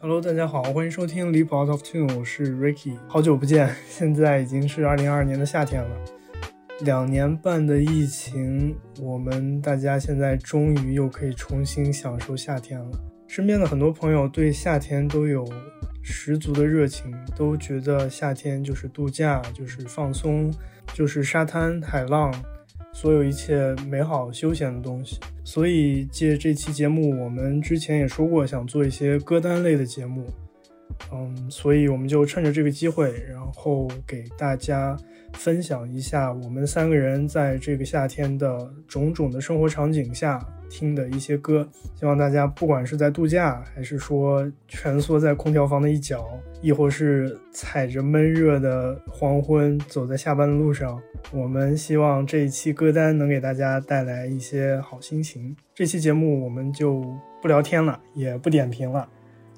Hello，大家好，欢迎收听《Leap Out of Tune》，我是 Ricky，好久不见。现在已经是二零二二年的夏天了，两年半的疫情，我们大家现在终于又可以重新享受夏天了。身边的很多朋友对夏天都有十足的热情，都觉得夏天就是度假，就是放松，就是沙滩海浪。所有一切美好休闲的东西，所以借这期节目，我们之前也说过想做一些歌单类的节目，嗯，所以我们就趁着这个机会，然后给大家分享一下我们三个人在这个夏天的种种的生活场景下。听的一些歌，希望大家不管是在度假，还是说蜷缩在空调房的一角，亦或是踩着闷热的黄昏走在下班的路上，我们希望这一期歌单能给大家带来一些好心情。这期节目我们就不聊天了，也不点评了，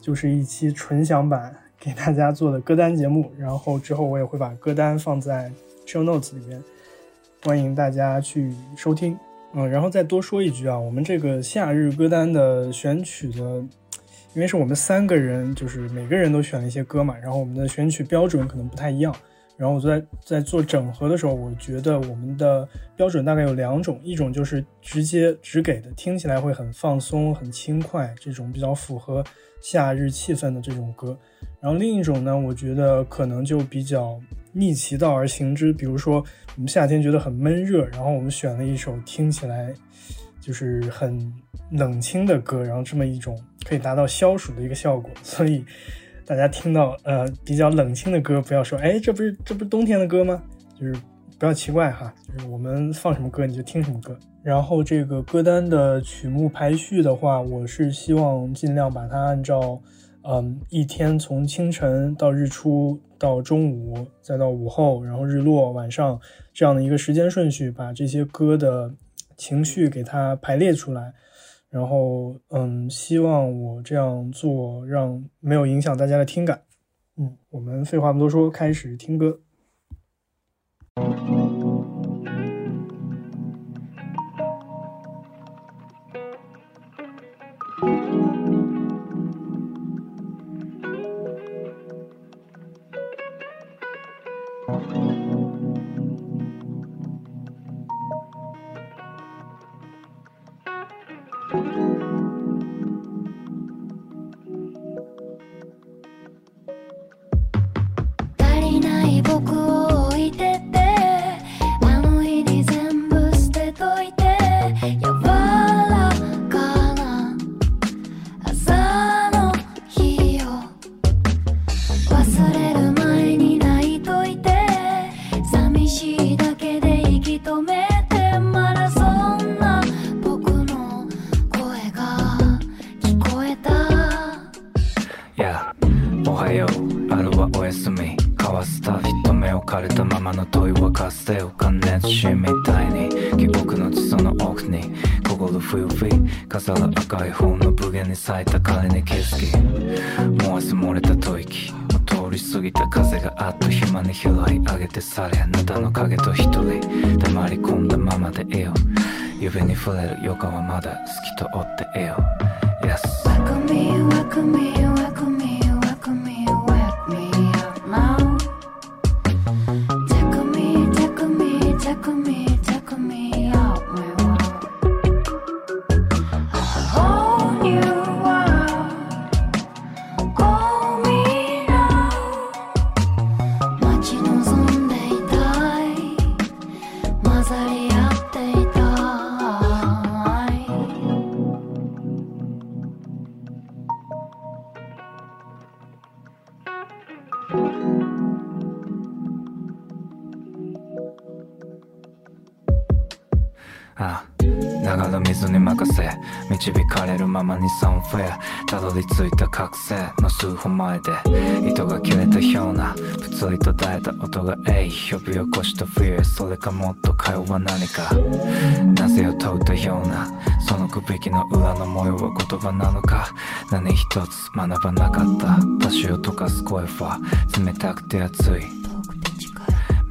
就是一期纯享版给大家做的歌单节目。然后之后我也会把歌单放在 Show Notes 里面，欢迎大家去收听。嗯，然后再多说一句啊，我们这个夏日歌单的选曲的，因为是我们三个人，就是每个人都选了一些歌嘛，然后我们的选曲标准可能不太一样。然后我在在做整合的时候，我觉得我们的标准大概有两种，一种就是直接只给的听起来会很放松、很轻快这种比较符合夏日气氛的这种歌。然后另一种呢，我觉得可能就比较逆其道而行之。比如说，我们夏天觉得很闷热，然后我们选了一首听起来就是很冷清的歌，然后这么一种可以达到消暑的一个效果。所以大家听到呃比较冷清的歌，不要说哎这不是这不是冬天的歌吗？就是不要奇怪哈，就是我们放什么歌你就听什么歌。然后这个歌单的曲目排序的话，我是希望尽量把它按照。嗯，一天从清晨到日出，到中午，再到午后，然后日落晚上，这样的一个时间顺序，把这些歌的情绪给它排列出来。然后，嗯，希望我这样做让没有影响大家的听感。嗯，我们废话不多说，开始听歌。触れる予感はまだ透き通っていよ起こしたフそれかもっと会話何かなぜを問うたようなそのくべきの裏の模様は言葉なのか何一つ学ばなかった多少を溶かす声は冷たくて熱い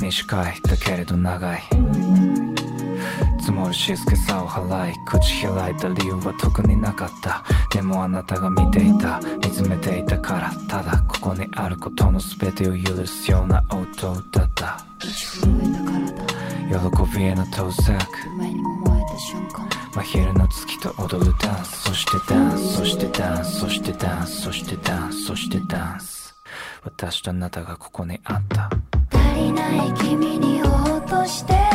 短いだけれど長い積もる静けさを払い口開いた理由は特になかったでもあなたが見ていた見つめていたからただここにあることの全てを許すような音だった喜びへの到着前にた瞬間真昼の月と踊るダンスそしてダンスそしてダンスそしてダンスそしてダンスそしてダンス私とあなたがここにあった足りない君に落として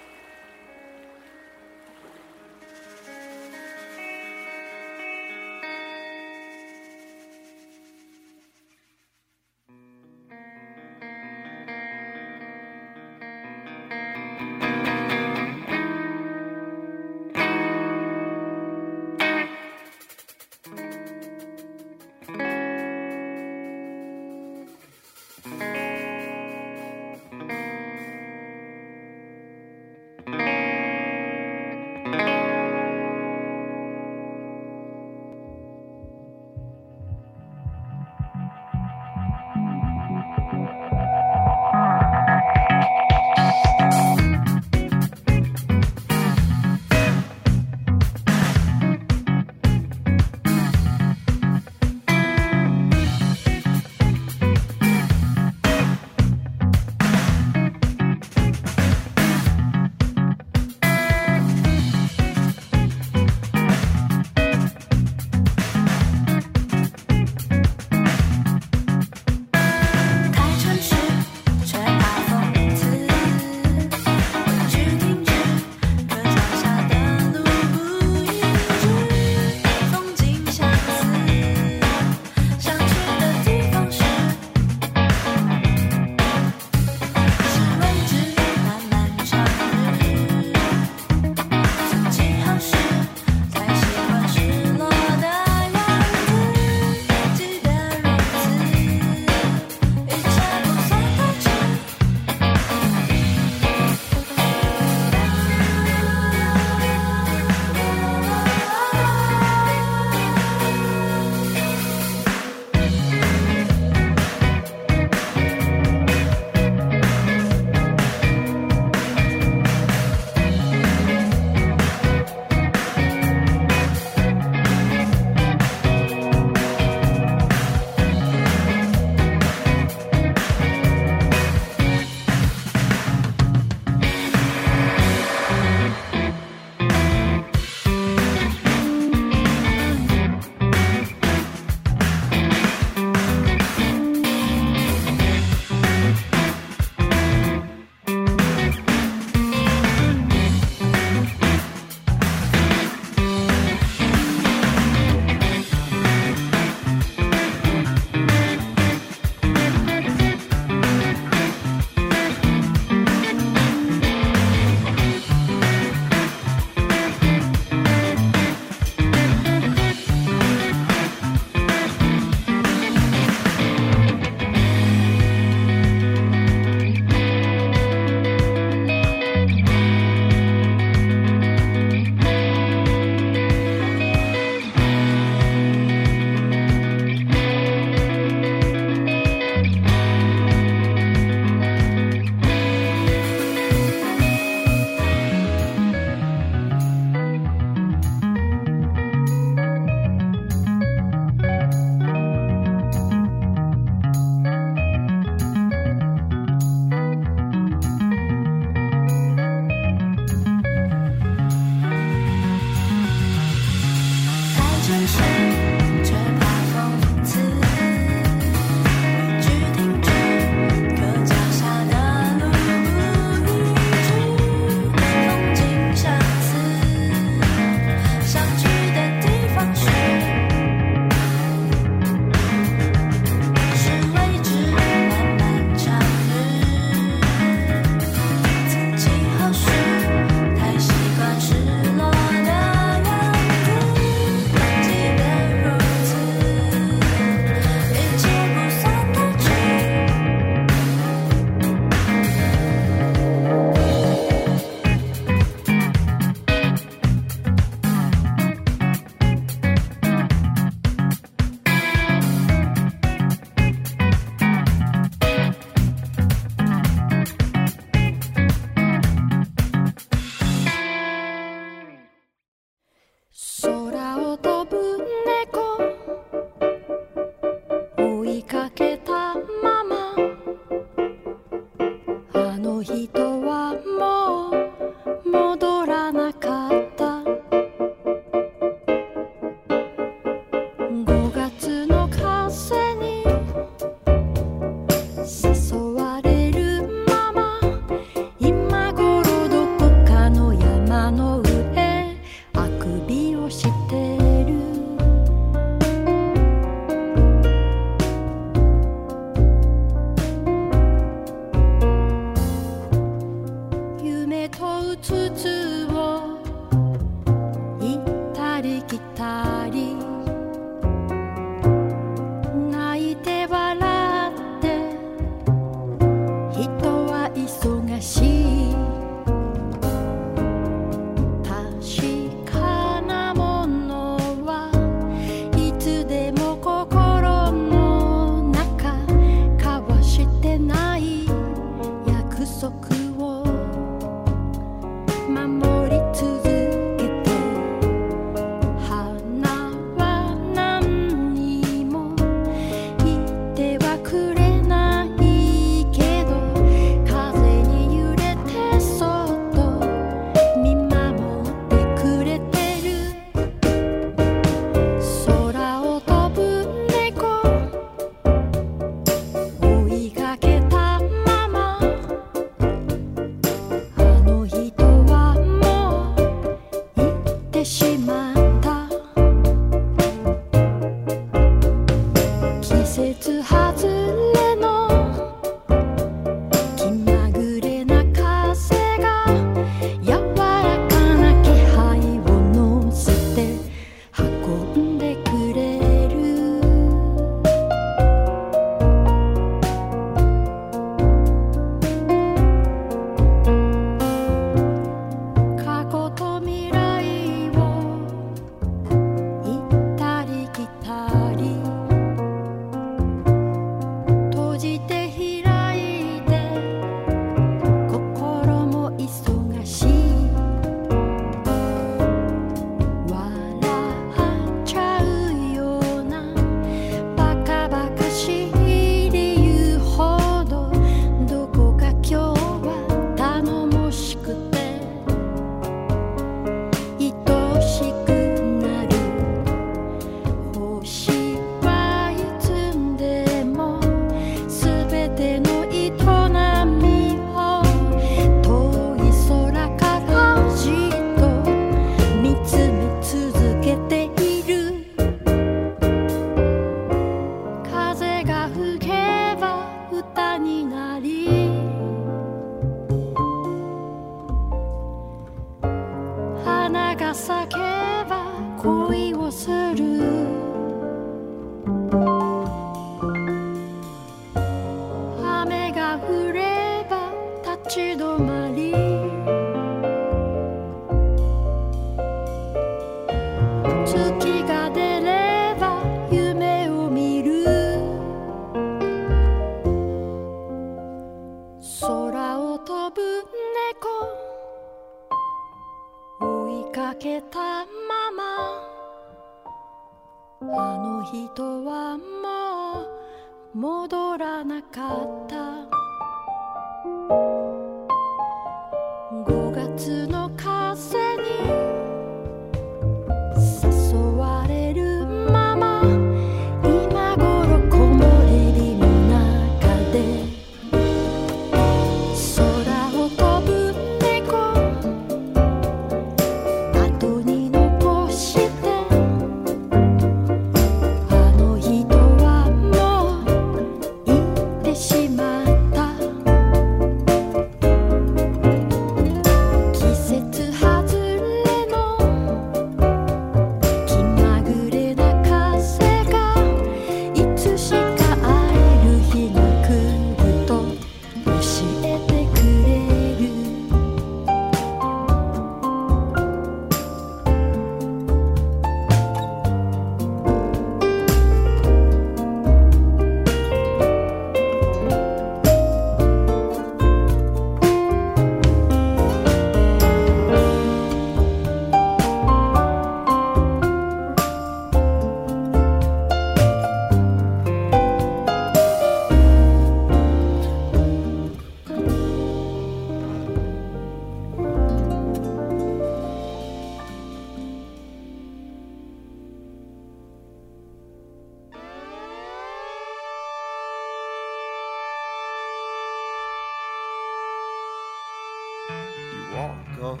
up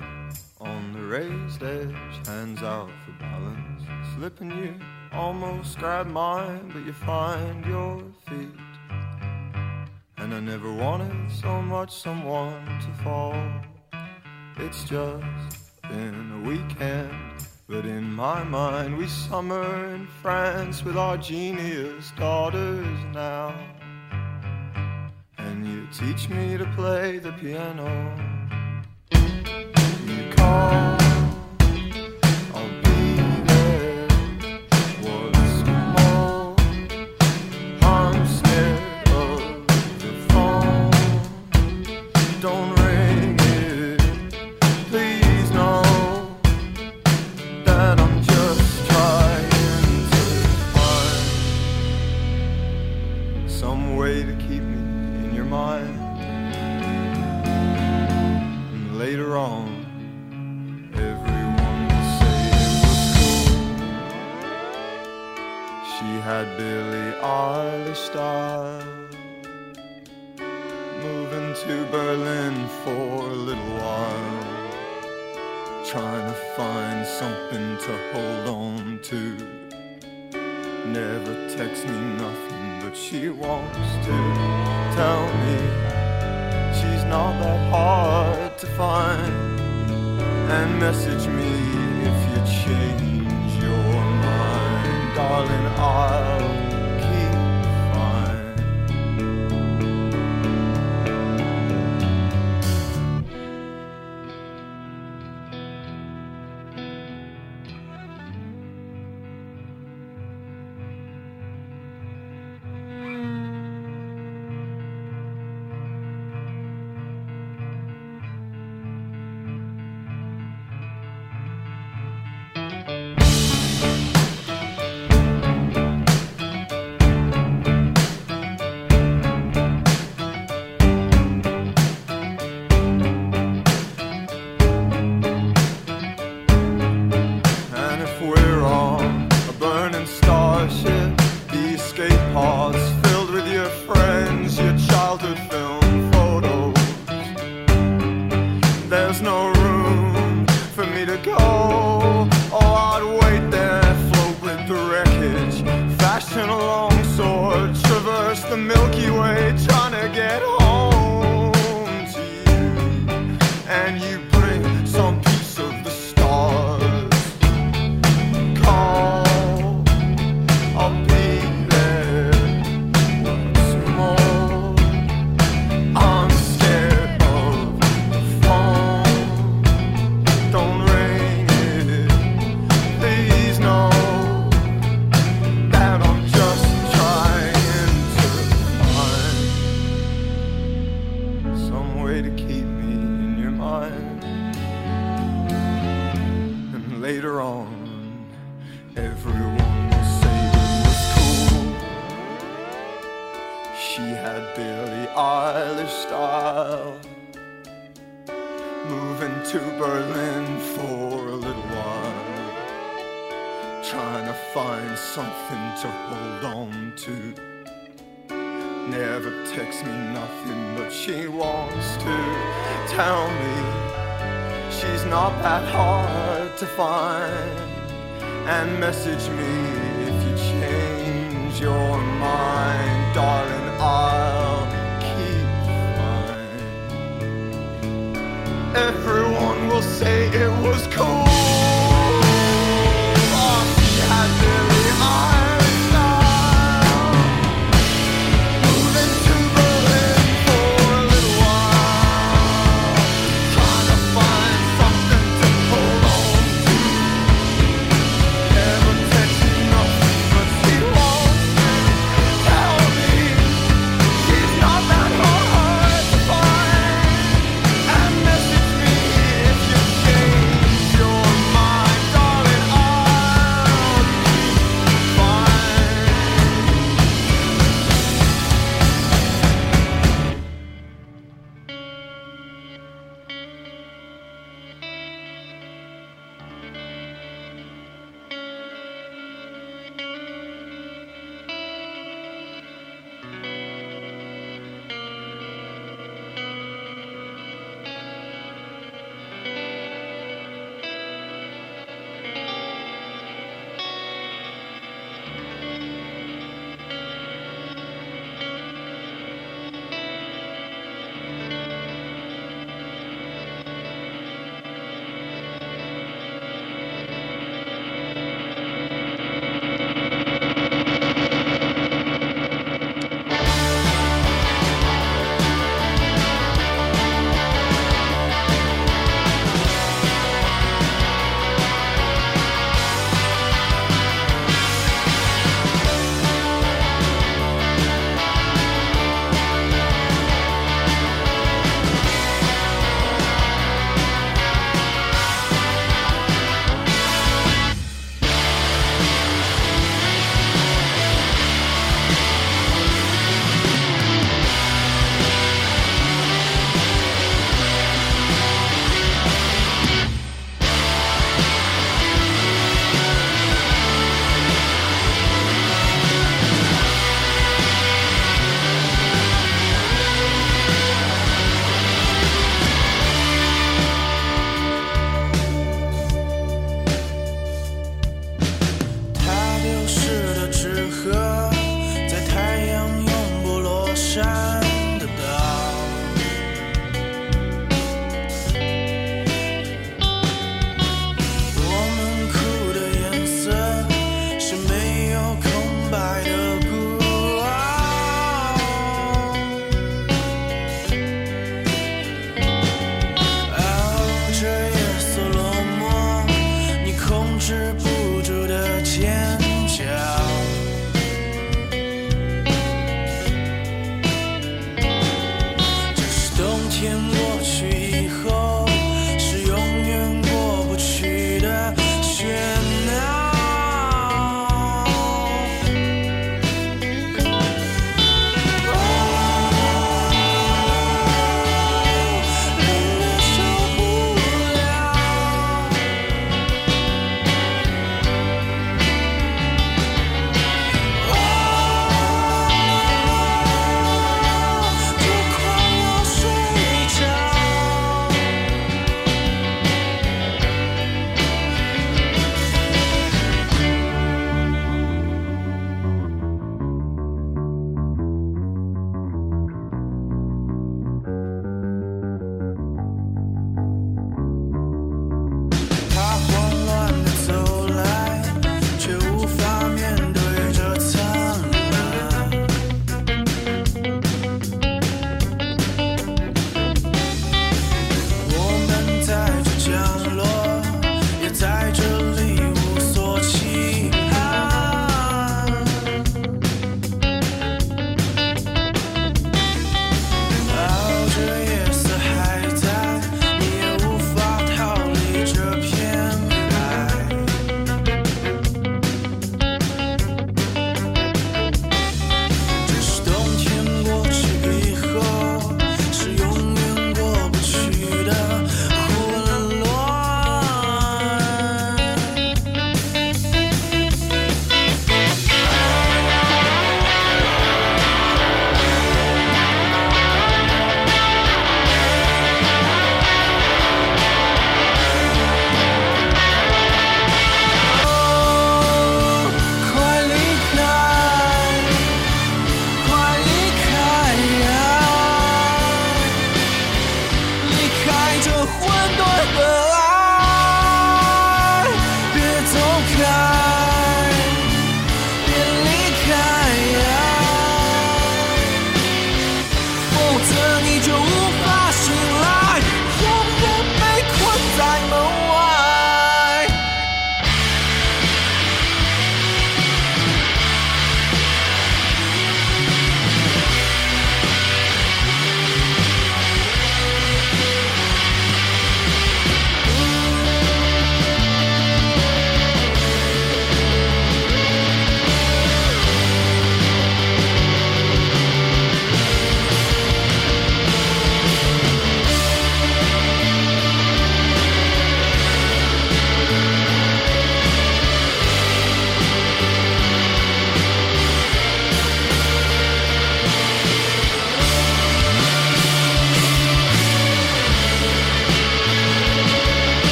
on the raised edge, hands out for balance. Slipping you almost grab mine, but you find your feet. And I never wanted so much someone to fall. It's just been a weekend, but in my mind, we summer in France with our genius daughters now. And you teach me to play the piano fall.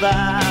goodbye.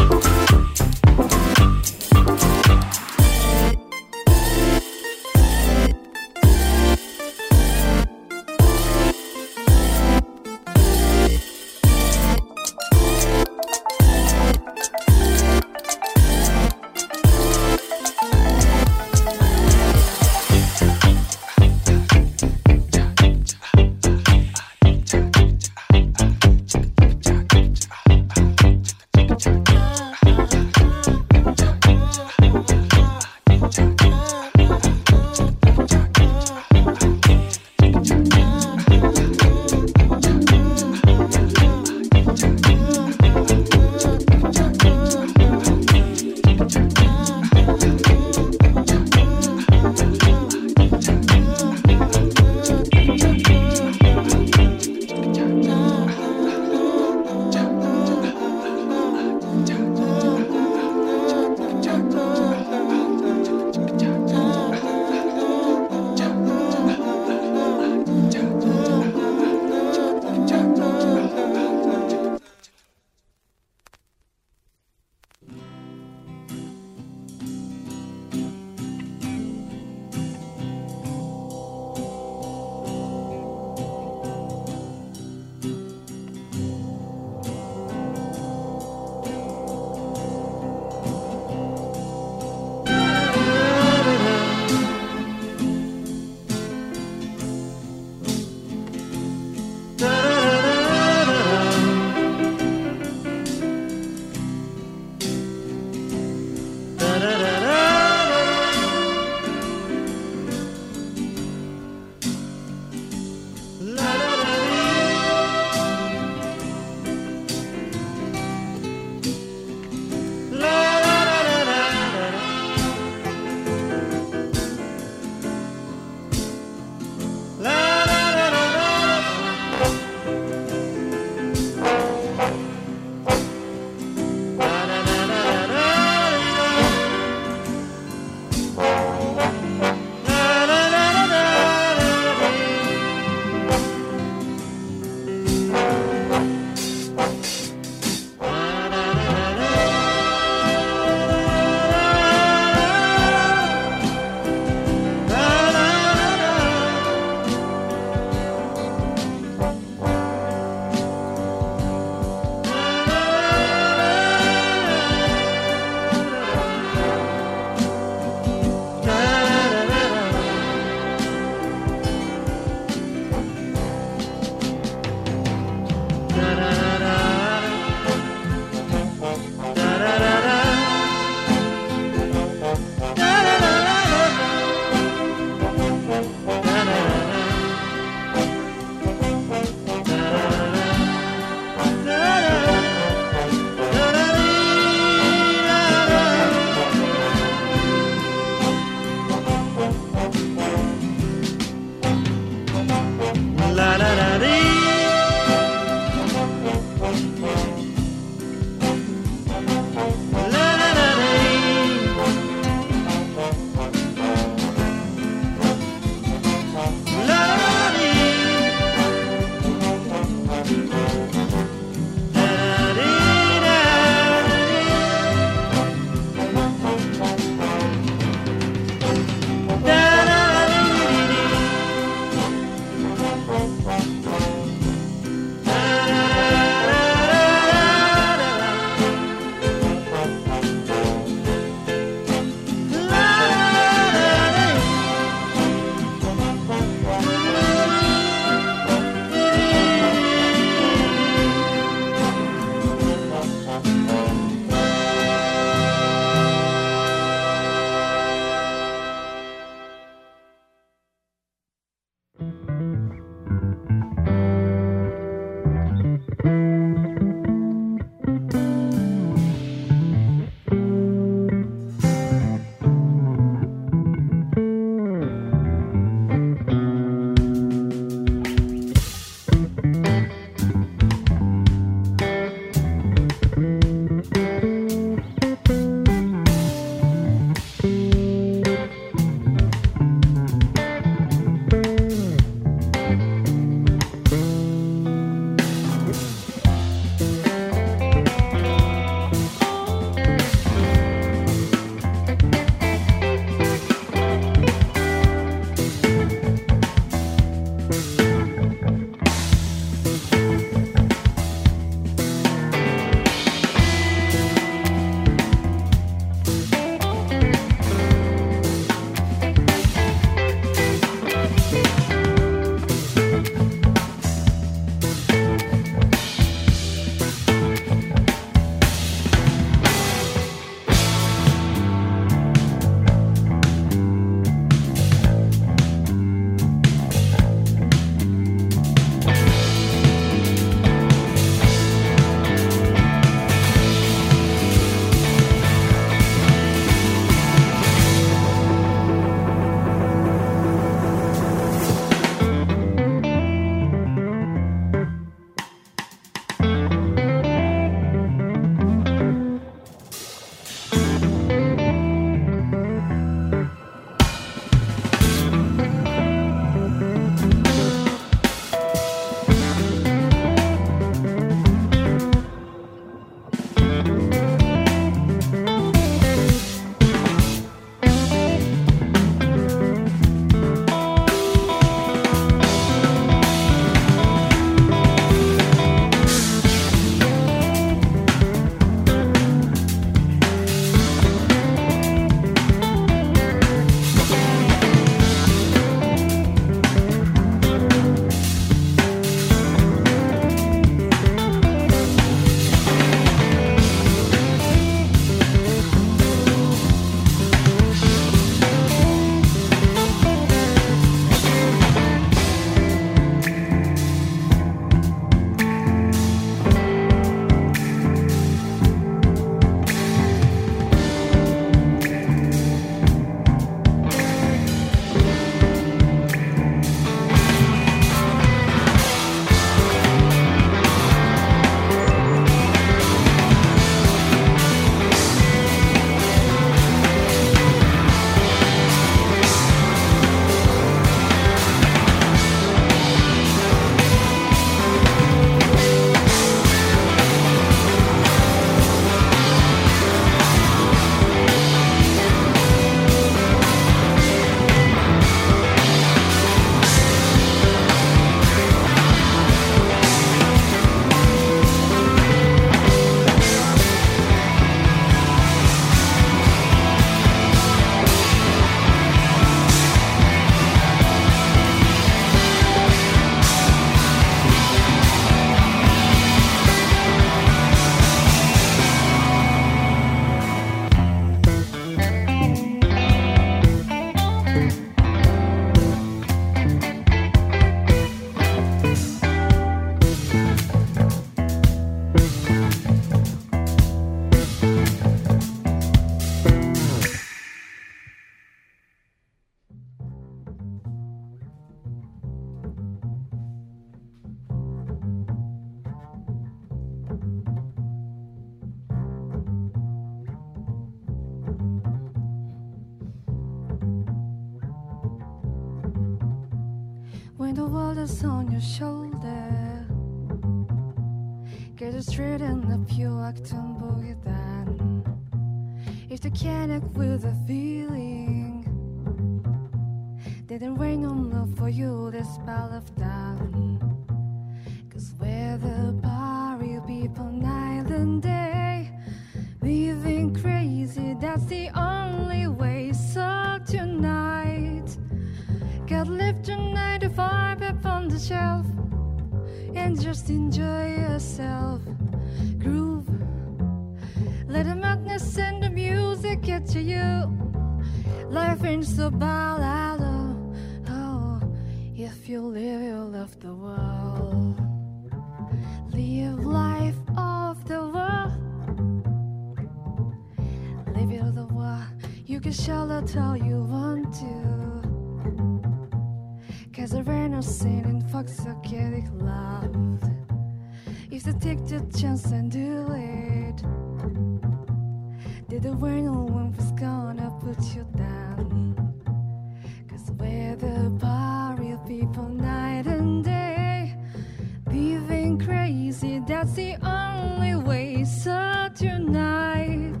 easy. That's the only way. So tonight,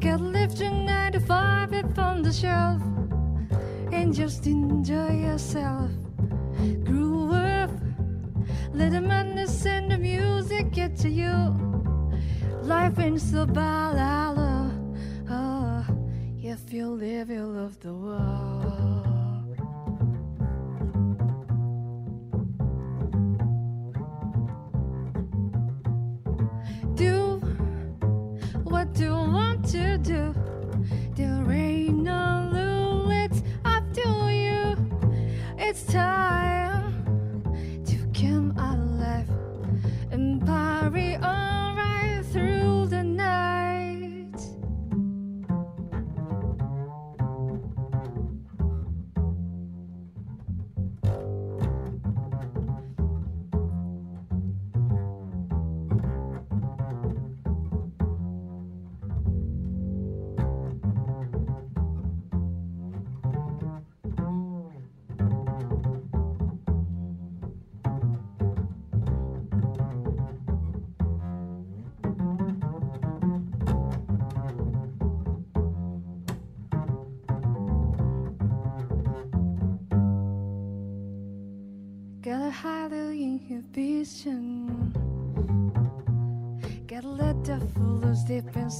get lifted nine to five up from the shelf, and just enjoy yourself. Groove up, let the madness and the music get to you. Life is a ballad. Oh, if you live, you love the world. time.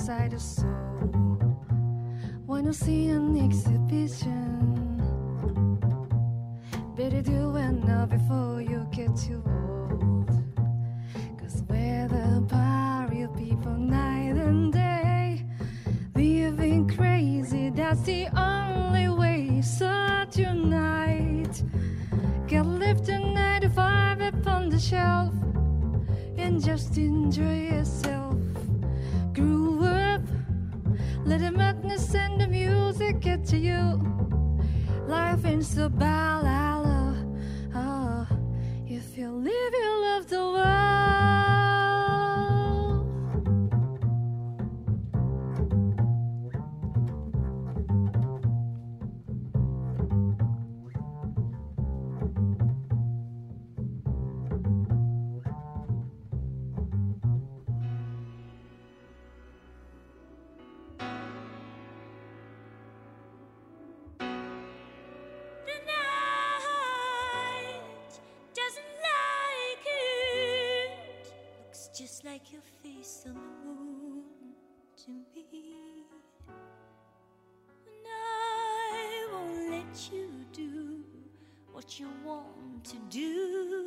inside a soul. When you see an exhibition, better do it now before you get too old. Cause we're the of people night and day, living crazy, that's the only way. So tonight, get lifted 95 upon the shelf and just enjoy yourself. Groove let the madness and the music get to you. Life is a ballad. Oh, if you live, you love the world. your face on the moon to me. And I won't let you do what you want to do.